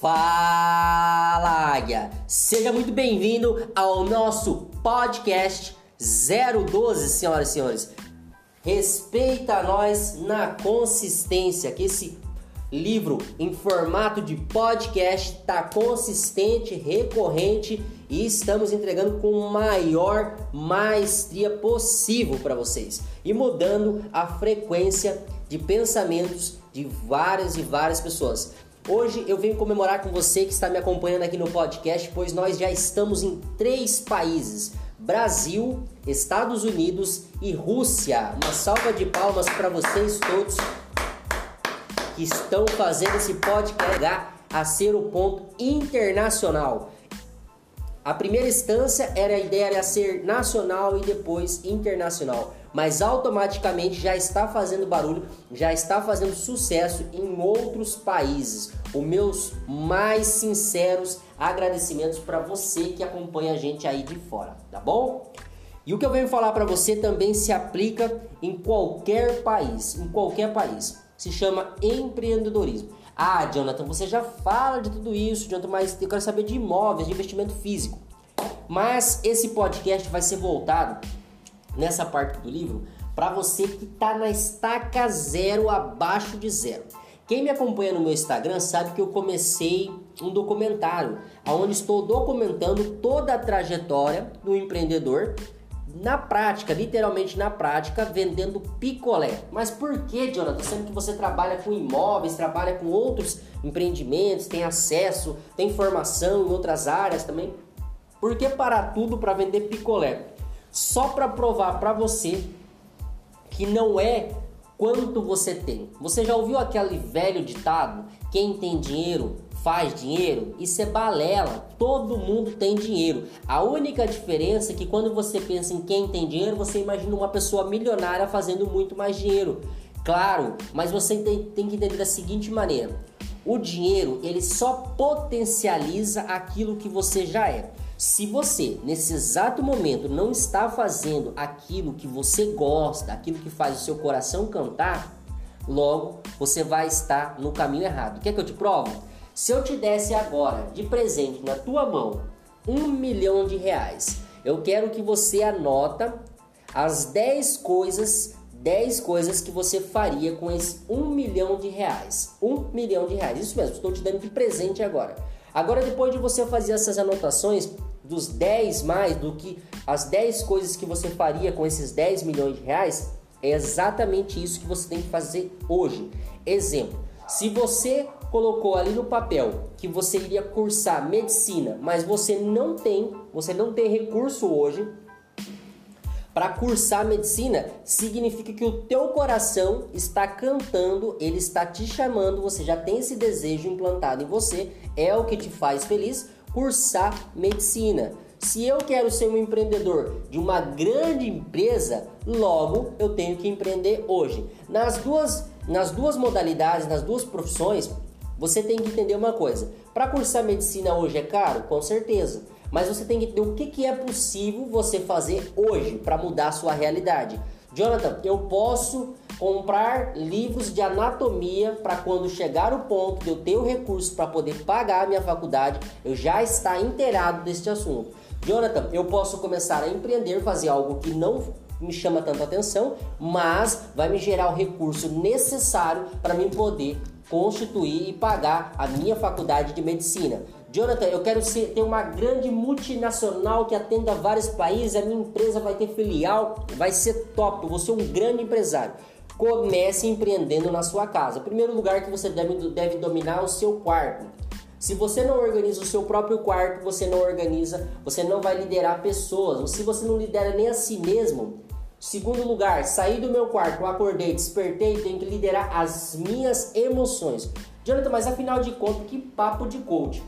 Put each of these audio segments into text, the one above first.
Fala Águia! Seja muito bem-vindo ao nosso podcast 012, senhoras e senhores. Respeita nós na consistência, que esse livro em formato de podcast está consistente, recorrente e estamos entregando com maior maestria possível para vocês e mudando a frequência de pensamentos de várias e várias pessoas. Hoje eu venho comemorar com você que está me acompanhando aqui no podcast, pois nós já estamos em três países: Brasil, Estados Unidos e Rússia. Uma salva de palmas para vocês todos que estão fazendo esse podcast a ser o ponto internacional. A primeira instância era a ideia era ser nacional e depois internacional, mas automaticamente já está fazendo barulho, já está fazendo sucesso em outros países. Os meus mais sinceros agradecimentos para você que acompanha a gente aí de fora, tá bom? E o que eu venho falar para você também se aplica em qualquer país, em qualquer país. Se chama empreendedorismo. Ah, Jonathan, você já fala de tudo isso, Jonathan, mas eu quero saber de imóveis, de investimento físico. Mas esse podcast vai ser voltado nessa parte do livro para você que está na estaca zero, abaixo de zero. Quem me acompanha no meu Instagram sabe que eu comecei um documentário onde estou documentando toda a trajetória do empreendedor na prática, literalmente na prática, vendendo picolé. Mas por que, Jonathan? Sendo que você trabalha com imóveis, trabalha com outros empreendimentos, tem acesso, tem formação em outras áreas também. Por que parar tudo para vender picolé? Só para provar para você que não é quanto você tem. Você já ouviu aquele velho ditado? Quem tem dinheiro faz dinheiro? Isso é balela. Todo mundo tem dinheiro. A única diferença é que quando você pensa em quem tem dinheiro, você imagina uma pessoa milionária fazendo muito mais dinheiro. Claro, mas você tem, tem que entender da seguinte maneira: o dinheiro ele só potencializa aquilo que você já é. Se você, nesse exato momento, não está fazendo aquilo que você gosta, aquilo que faz o seu coração cantar, logo você vai estar no caminho errado. Quer que eu te prove? Se eu te desse agora de presente na tua mão um milhão de reais, eu quero que você anota as 10 coisas 10 coisas que você faria com esse 1 milhão de reais. 1 milhão de reais. Isso mesmo, estou te dando de presente agora. Agora, depois de você fazer essas anotações dos 10 mais do que as 10 coisas que você faria com esses 10 milhões de reais, é exatamente isso que você tem que fazer hoje. Exemplo: se você colocou ali no papel que você iria cursar medicina, mas você não tem, você não tem recurso hoje para cursar medicina, significa que o teu coração está cantando, ele está te chamando, você já tem esse desejo implantado em você, é o que te faz feliz cursar medicina. Se eu quero ser um empreendedor de uma grande empresa, logo eu tenho que empreender hoje. Nas duas, nas duas modalidades, nas duas profissões, você tem que entender uma coisa. Para cursar medicina hoje é caro? Com certeza. Mas você tem que entender o que, que é possível você fazer hoje para mudar a sua realidade. Jonathan, eu posso comprar livros de anatomia para quando chegar o ponto de eu ter o recurso para poder pagar a minha faculdade, eu já estar inteirado deste assunto. Jonathan, eu posso começar a empreender, fazer algo que não me chama tanto atenção, mas vai me gerar o recurso necessário para mim poder constituir e pagar a minha faculdade de medicina. Jonathan, eu quero ser, ter uma grande multinacional que atenda vários países, a minha empresa vai ter filial, vai ser top, eu vou ser um grande empresário. Comece empreendendo na sua casa. Primeiro lugar que você deve, deve dominar é o seu quarto. Se você não organiza o seu próprio quarto, você não organiza, você não vai liderar pessoas. Se você não lidera nem a si mesmo, Segundo lugar, saí do meu quarto, acordei, despertei, tenho que liderar as minhas emoções. Jonathan, mas afinal de contas, que papo de coach?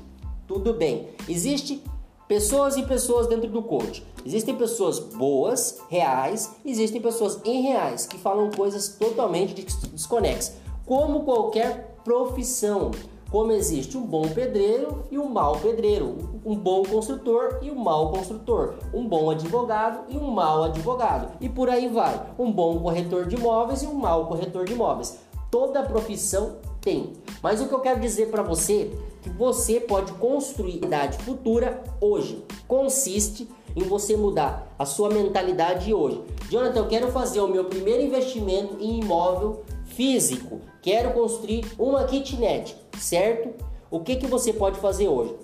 Tudo bem. Existe pessoas e pessoas dentro do coach. Existem pessoas boas, reais, existem pessoas irreais que falam coisas totalmente desconexas, como qualquer profissão. Como existe um bom pedreiro e um mau pedreiro, um bom construtor e um mau construtor, um bom advogado e um mau advogado, e por aí vai. Um bom corretor de imóveis e um mau corretor de imóveis. Toda profissão Tem. Mas o que eu quero dizer para você que você pode construir idade futura hoje. Consiste em você mudar a sua mentalidade hoje. Jonathan, eu quero fazer o meu primeiro investimento em imóvel físico. Quero construir uma kitnet, certo? O que, que você pode fazer hoje?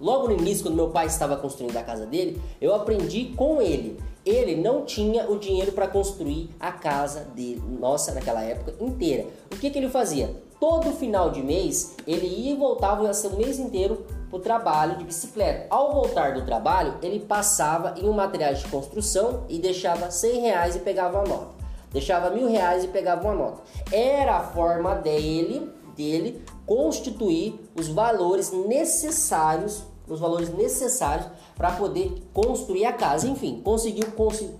Logo no início, quando meu pai estava construindo a casa dele, eu aprendi com ele. Ele não tinha o dinheiro para construir a casa dele, nossa, naquela época inteira. O que, que ele fazia? Todo final de mês, ele ia e voltava o mês inteiro para o trabalho de bicicleta. Ao voltar do trabalho, ele passava em um material de construção e deixava 100 reais e pegava uma nota. Deixava mil reais e pegava uma nota. Era a forma dele dele constituir os valores necessários, os valores necessários para poder construir a casa. Enfim, conseguiu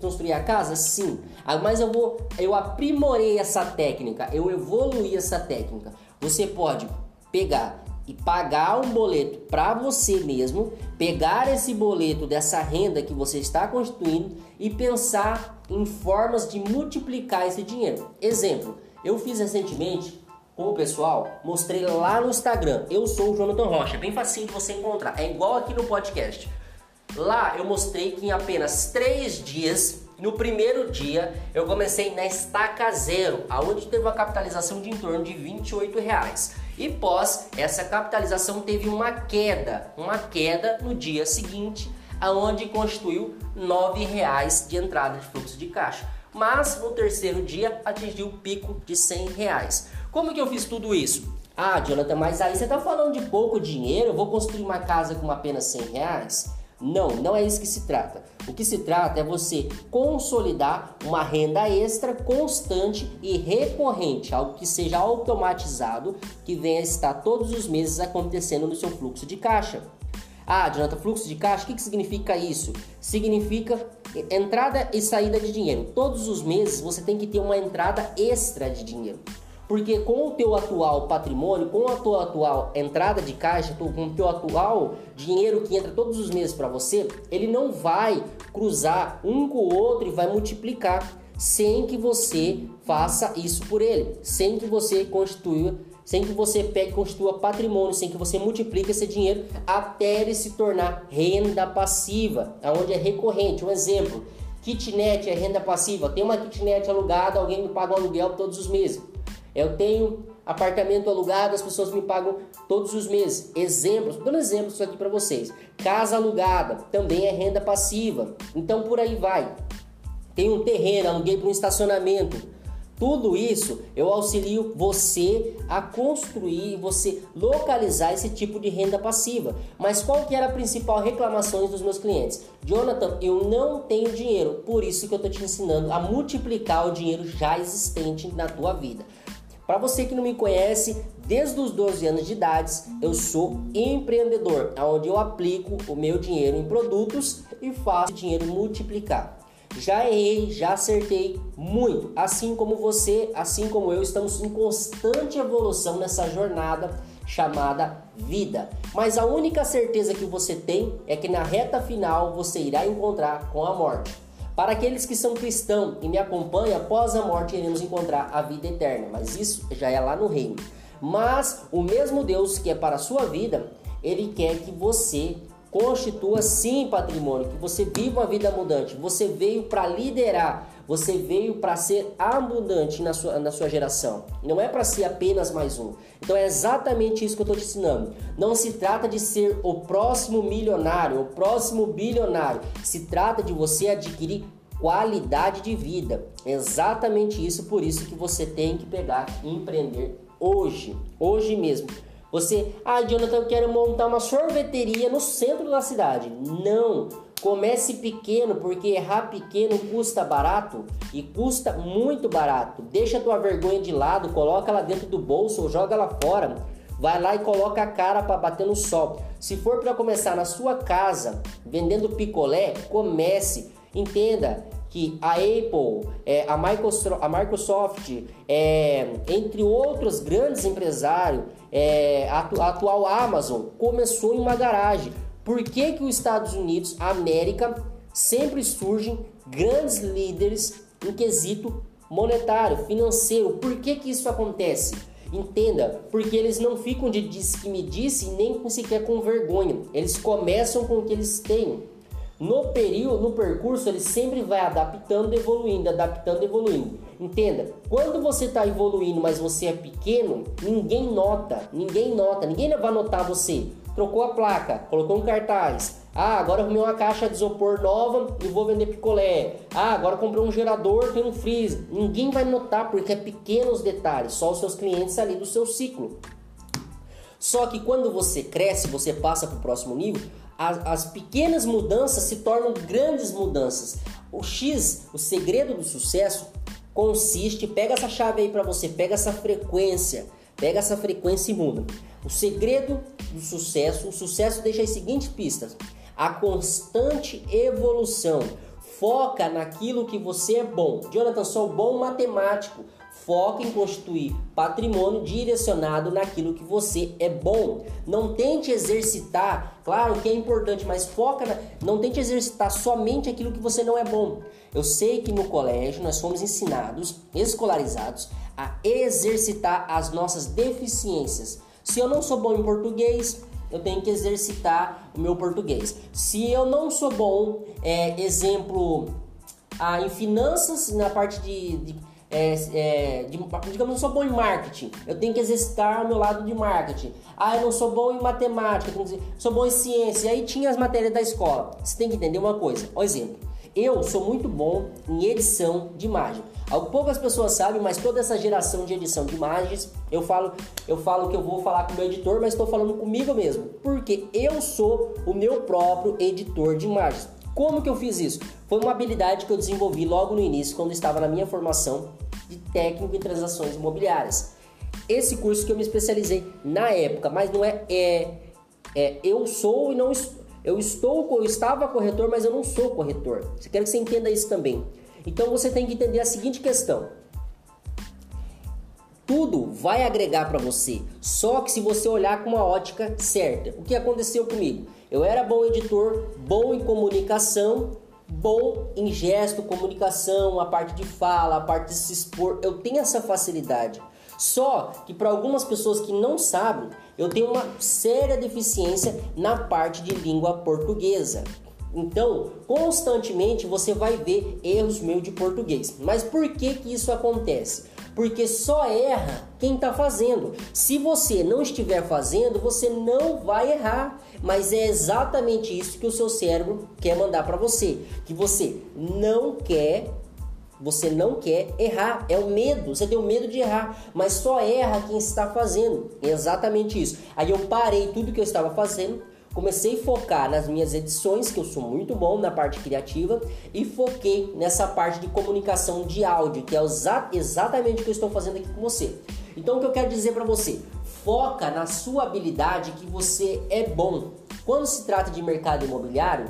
construir a casa? Sim. Ah, mas eu vou, eu aprimorei essa técnica, eu evoluí essa técnica. Você pode pegar e pagar um boleto para você mesmo, pegar esse boleto dessa renda que você está constituindo e pensar em formas de multiplicar esse dinheiro. Exemplo, eu fiz recentemente com o pessoal, mostrei lá no Instagram. Eu sou o Jonathan Rocha, bem facinho de você encontrar. É igual aqui no podcast. Lá eu mostrei que em apenas três dias, no primeiro dia, eu comecei na estaca zero, aonde teve uma capitalização de em torno de 28 reais. E pós essa capitalização teve uma queda, uma queda no dia seguinte, aonde constituiu 9 reais de entrada de fluxo de caixa. Mas no terceiro dia atingiu o pico de 100 reais. Como que eu fiz tudo isso? Ah, Jonathan, mas aí você está falando de pouco dinheiro, eu vou construir uma casa com apenas 100 reais? Não, não é isso que se trata. O que se trata é você consolidar uma renda extra constante e recorrente, algo que seja automatizado, que venha estar todos os meses acontecendo no seu fluxo de caixa. Ah, Jonathan, fluxo de caixa, o que, que significa isso? Significa entrada e saída de dinheiro. Todos os meses você tem que ter uma entrada extra de dinheiro. Porque com o teu atual patrimônio, com a tua atual entrada de caixa, com o teu atual dinheiro que entra todos os meses para você, ele não vai cruzar um com o outro e vai multiplicar sem que você faça isso por ele, sem que você constitua, sem que você pegue constitua patrimônio, sem que você multiplique esse dinheiro até ele se tornar renda passiva, aonde é recorrente. Um exemplo, kitnet é renda passiva. Tem uma kitnet alugada, alguém me paga um aluguel todos os meses. Eu tenho apartamento alugado, as pessoas me pagam todos os meses. Exemplos, dando exemplos aqui para vocês. Casa alugada também é renda passiva. Então por aí vai. Tem um terreno, aluguei para um estacionamento. Tudo isso eu auxilio você a construir, você localizar esse tipo de renda passiva. Mas qual que era a principal reclamação dos meus clientes? Jonathan, eu não tenho dinheiro, por isso que eu estou te ensinando a multiplicar o dinheiro já existente na tua vida. Para você que não me conhece, desde os 12 anos de idade, eu sou empreendedor, onde eu aplico o meu dinheiro em produtos e faço o dinheiro multiplicar. Já errei, já acertei muito, assim como você, assim como eu, estamos em constante evolução nessa jornada chamada vida. Mas a única certeza que você tem é que na reta final você irá encontrar com a morte. Para aqueles que são cristãos e me acompanham, após a morte iremos encontrar a vida eterna, mas isso já é lá no reino. Mas o mesmo Deus que é para a sua vida, ele quer que você constitua sim patrimônio, que você viva uma vida abundante. Você veio para liderar, você veio para ser abundante na sua, na sua geração. Não é para ser apenas mais um. Então é exatamente isso que eu estou te ensinando. Não se trata de ser o próximo milionário, o próximo bilionário. Se trata de você adquirir qualidade de vida. É exatamente isso, por isso que você tem que pegar e empreender hoje, hoje mesmo. Você, ah, Jonathan, eu quero montar uma sorveteria no centro da cidade. Não! Comece pequeno, porque errar pequeno custa barato e custa muito barato. Deixa tua vergonha de lado, coloca ela dentro do bolso ou joga ela fora. Vai lá e coloca a cara para bater no sol. Se for para começar na sua casa vendendo picolé, comece. Entenda, que a Apple, é, a, Microsoft, a Microsoft é, entre outros grandes empresários, é, a, atual Amazon, começou em uma garagem. Por que, que os Estados Unidos, a América, sempre surgem grandes líderes em quesito monetário, financeiro? Por que, que isso acontece? Entenda, porque eles não ficam de disse que me disse nem sequer com vergonha. Eles começam com o que eles têm. No período, no percurso, ele sempre vai adaptando, evoluindo, adaptando, evoluindo. Entenda, quando você está evoluindo, mas você é pequeno, ninguém nota, ninguém nota, ninguém vai notar você. Trocou a placa, colocou um cartaz, ah, agora arrumei uma caixa de isopor nova e vou vender picolé. Ah, agora comprei um gerador, tem um freezer. Ninguém vai notar porque é pequenos detalhes, só os seus clientes ali do seu ciclo. Só que quando você cresce, você passa para o próximo nível, as, as, pequenas mudanças se tornam grandes mudanças. O X, o segredo do sucesso, consiste, pega essa chave aí para você, pega essa frequência, pega essa frequência e muda. O segredo do sucesso, o sucesso deixa as seguintes pistas a constante evolução. Foca naquilo que você é bom. Jonathan, sou bom matemático. Foca em constituir patrimônio direcionado naquilo que você é bom. Não tente exercitar, claro que é importante, mas foca na, não tente exercitar somente aquilo que você não é bom. Eu sei que no colégio nós fomos ensinados, escolarizados, a exercitar as nossas deficiências. Se eu não sou bom em português, eu tenho que exercitar o meu português. Se eu não sou bom, é, exemplo, ah, em finanças, na parte de, de, é, é, de, digamos, eu não sou bom em marketing, eu tenho que exercitar o meu lado de marketing. Ah, eu não sou bom em matemática, eu dizer, sou bom em ciência. Aí tinha as matérias da escola. Você tem que entender uma coisa. Por exemplo, eu sou muito bom em edição de imagem. Poucas pessoas sabem, mas toda essa geração de edição de imagens, eu falo, eu falo que eu vou falar com o meu editor, mas estou falando comigo mesmo, porque eu sou o meu próprio editor de imagens. Como que eu fiz isso? Foi uma habilidade que eu desenvolvi logo no início, quando estava na minha formação de técnico em transações imobiliárias. Esse curso que eu me especializei na época, mas não é, é, é eu sou e não eu estou, eu estava corretor, mas eu não sou corretor. Você quer que você entenda isso também. Então você tem que entender a seguinte questão: tudo vai agregar para você, só que se você olhar com uma ótica certa. O que aconteceu comigo? Eu era bom editor, bom em comunicação, bom em gesto, comunicação, a parte de fala, a parte de se expor. Eu tenho essa facilidade. Só que para algumas pessoas que não sabem, eu tenho uma séria deficiência na parte de língua portuguesa. Então, constantemente você vai ver erros meus de português. Mas por que que isso acontece? Porque só erra quem está fazendo. Se você não estiver fazendo, você não vai errar. Mas é exatamente isso que o seu cérebro quer mandar para você, que você não quer você não quer errar, é o medo, você tem o medo de errar, mas só erra quem está fazendo. É exatamente isso. Aí eu parei tudo que eu estava fazendo, comecei a focar nas minhas edições, que eu sou muito bom na parte criativa, e foquei nessa parte de comunicação de áudio, que é exatamente o que eu estou fazendo aqui com você. Então o que eu quero dizer para você, foca na sua habilidade que você é bom. Quando se trata de mercado imobiliário,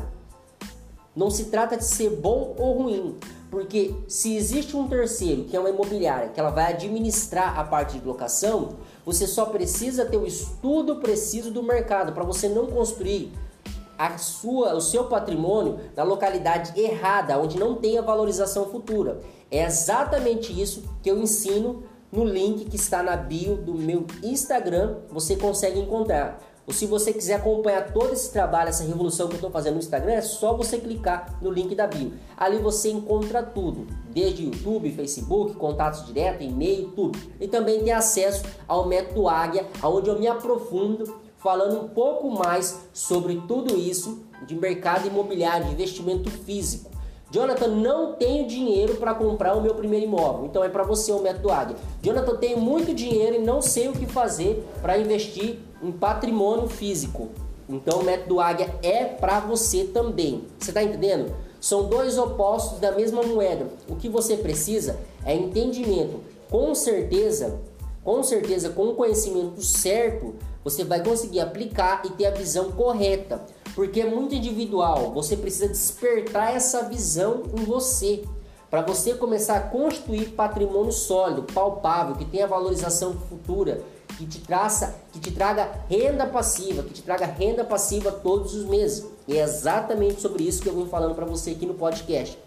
não se trata de ser bom ou ruim, porque se existe um terceiro, que é uma imobiliária, que ela vai administrar a parte de locação, você só precisa ter o estudo preciso do mercado para você não construir a sua, o seu patrimônio na localidade errada, onde não tem a valorização futura. É exatamente isso que eu ensino no link que está na bio do meu Instagram, você consegue encontrar. Ou se você quiser acompanhar todo esse trabalho, essa revolução que eu estou fazendo no Instagram, é só você clicar no link da bio. Ali você encontra tudo, desde YouTube, Facebook, contatos diretos, e-mail, tudo. E também tem acesso ao método Águia, onde eu me aprofundo falando um pouco mais sobre tudo isso de mercado imobiliário, de investimento físico. Jonathan, não tenho dinheiro para comprar o meu primeiro imóvel. Então é para você o método Águia. Jonathan, tenho muito dinheiro e não sei o que fazer para investir em patrimônio físico. Então o método Águia é para você também. Você está entendendo? São dois opostos da mesma moeda. O que você precisa é entendimento. Com certeza, com certeza, com o conhecimento certo, você vai conseguir aplicar e ter a visão correta porque é muito individual. Você precisa despertar essa visão em você para você começar a construir patrimônio sólido, palpável, que tenha valorização futura, que te traça, que te traga renda passiva, que te traga renda passiva todos os meses. E é exatamente sobre isso que eu vim falando para você aqui no podcast.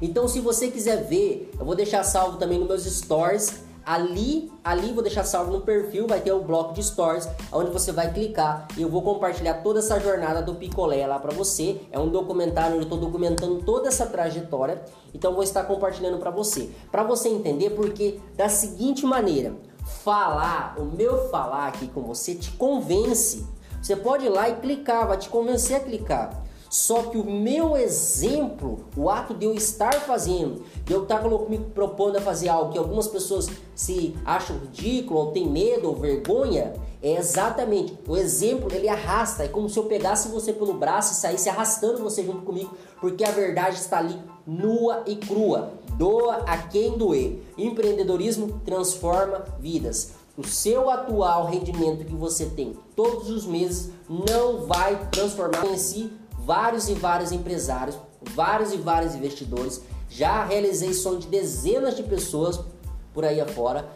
Então, se você quiser ver, eu vou deixar salvo também nos meus stories Ali, ali vou deixar salvo no perfil, vai ter o bloco de stories, onde você vai clicar e eu vou compartilhar toda essa jornada do picolé lá para você. É um documentário onde eu estou documentando toda essa trajetória, então vou estar compartilhando para você, para você entender porque da seguinte maneira, falar, o meu falar aqui com você te convence. Você pode ir lá e clicar, vai te convencer a clicar. Só que o meu exemplo, o ato de eu estar fazendo, de eu estar me propondo a fazer algo que algumas pessoas se acham ridículo, ou tem medo, ou vergonha, é exatamente o exemplo, ele arrasta. É como se eu pegasse você pelo braço e saísse arrastando você junto comigo, porque a verdade está ali nua e crua. Doa a quem doer. Empreendedorismo transforma vidas. O seu atual rendimento que você tem todos os meses não vai transformar em si vários e vários empresários, vários e vários investidores. Já realizei som de dezenas de pessoas por aí afora,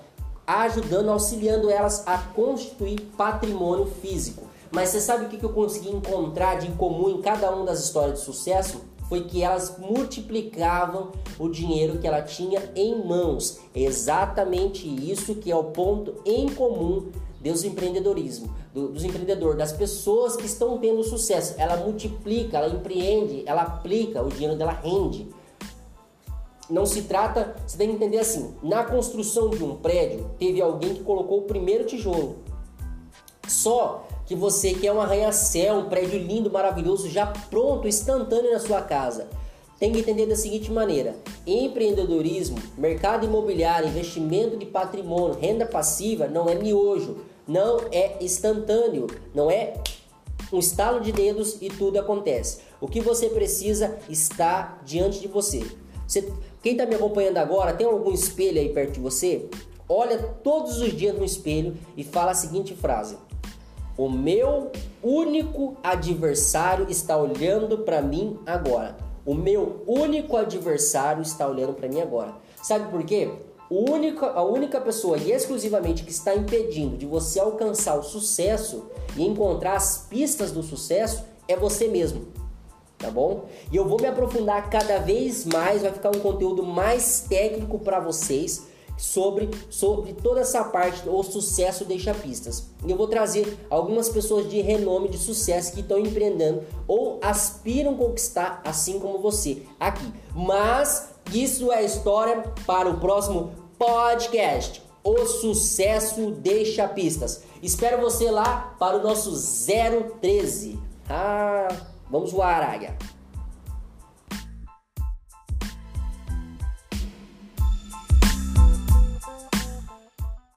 ajudando, auxiliando elas a constituir patrimônio físico. Mas você sabe o que eu consegui encontrar de comum em cada uma das histórias de sucesso? Foi que elas multiplicavam o dinheiro que ela tinha em mãos. exatamente isso que é o ponto em comum Deus empreendedorismo, do, dos empreendedores, das pessoas que estão tendo sucesso. Ela multiplica, ela empreende, ela aplica, o dinheiro dela rende. Não se trata, você tem que entender assim, na construção de um prédio, teve alguém que colocou o primeiro tijolo. Só que você quer um arranha-céu, um prédio lindo, maravilhoso, já pronto, instantâneo na sua casa. Tem que entender da seguinte maneira: empreendedorismo, mercado imobiliário, investimento de patrimônio, renda passiva não é miojo não é instantâneo, não é um estalo de dedos e tudo acontece. O que você precisa está diante de você. você quem está me acompanhando agora, tem algum espelho aí perto de você? Olha todos os dias no espelho e fala a seguinte frase: O meu único adversário está olhando para mim agora. O meu único adversário está olhando para mim agora. Sabe por quê? Única, a única pessoa e exclusivamente que está impedindo de você alcançar o sucesso e encontrar as pistas do sucesso é você mesmo. Tá bom? E eu vou me aprofundar cada vez mais, vai ficar um conteúdo mais técnico para vocês sobre, sobre toda essa parte, o sucesso deixa pistas. E eu vou trazer algumas pessoas de renome, de sucesso que estão empreendendo ou aspiram conquistar assim como você aqui. Mas isso é história para o próximo podcast. O sucesso deixa pistas. Espero você lá para o nosso 013. Ah, vamos voar, águia.